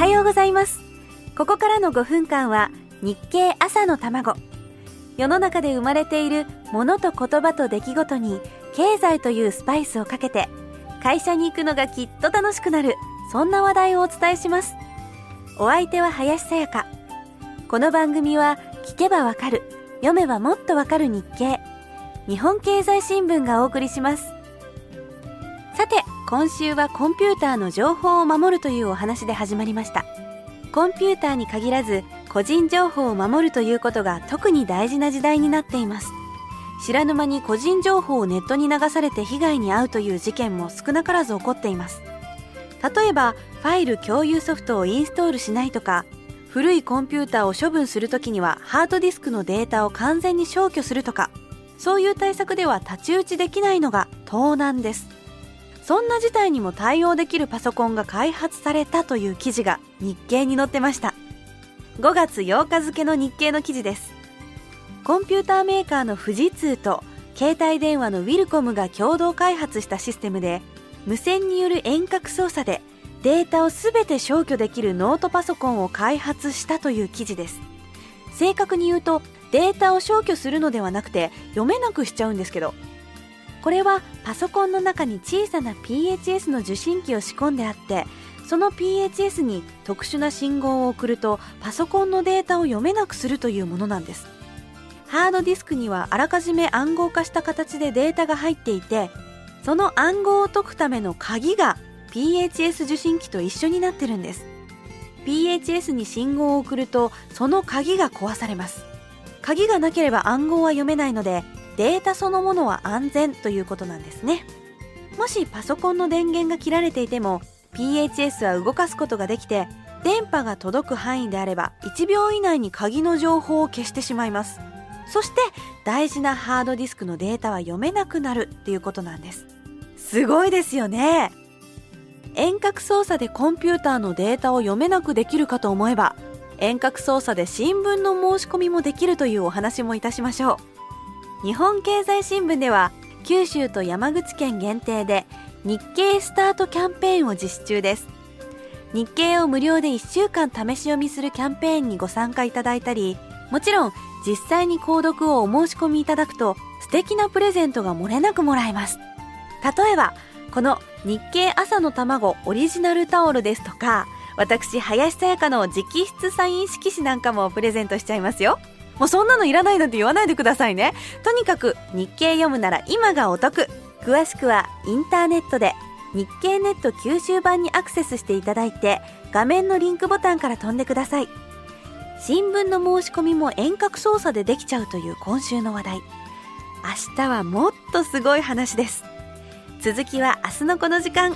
はようございます。ここからの5分間は日経朝の卵。世の中で生まれているものと言葉と出来事に経済というスパイスをかけて会社に行くのがきっと楽しくなるそんな話題をお伝えします。お相手は林さやか。この番組は聞けばわかる読めばもっとわかる日経。日本経済新聞がお送りします。さて今週はコンピューターの情報を守るというお話で始まりました。コンピューターに限らず個人情報を守るということが特に大事な時代になっています。知らぬ間に個人情報をネットに流されて被害に遭うという事件も少なからず起こっています。例えばファイル共有ソフトをインストールしないとか古いコンピューターを処分するときにはハードディスクのデータを完全に消去するとかそういう対策では太刀打ちできないのが盗難です。そんな事態にも対応できるパソコンが開発されたという記事が日経に載ってました。5月8日付の日経の記事です。コンピューターメーカーの富士通と携帯電話のウィルコムが共同開発したシステムで無線による遠隔操作でデータを全て消去できるノートパソコンを開発したという記事です。正確に言うとデータを消去するのではなくて読めなくしちゃうんですけどこれはパソコンの中に小さな PHS の受信機を仕込んであってその PHS に特殊な信号を送るとパソコンのデータを読めなくするというものなんです。ハードディスクにはあらかじめ暗号化した形でデータが入っていてその暗号を解くための鍵が PHS 受信機と一緒になってるんです。PHS に信号を送るとその鍵が壊されます。鍵がなければ暗号は読めないのでデータそのものは安全ということなんですね。もしパソコンの電源が切られていても PHS は動かすことができて電波が届く範囲であれば1秒以内に鍵の情報を消してしまいます。そして大事なハードディスクのデータは読めなくなるっていうことなんです。すごいですよね。遠隔操作でコンピューターのデータを読めなくできるかと思えば遠隔操作で新聞の申し込みもできるというお話もいたしましょう。日本経済新聞では九州と山口県限定で日経スタートキャンペーンを実施中です。日経を無料で1週間試し読みするキャンペーンにご参加いただいたりもちろん実際に購読をお申し込みいただくと素敵なプレゼントが漏れなくもらえます。例えばこの日経朝の卵オリジナルタオルですとか私林さやかの直筆サイン色紙なんかもプレゼントしちゃいますよ。もうそんなのいらないなんて言わないでくださいね。とにかく日経読むなら今がお得。詳しくはインターネットで日経ネット九州版にアクセスしていただいて画面のリンクボタンから飛んでください。新聞の申し込みも遠隔操作でできちゃうという今週の話題。明日はもっとすごい話です。続きは明日のこの時間。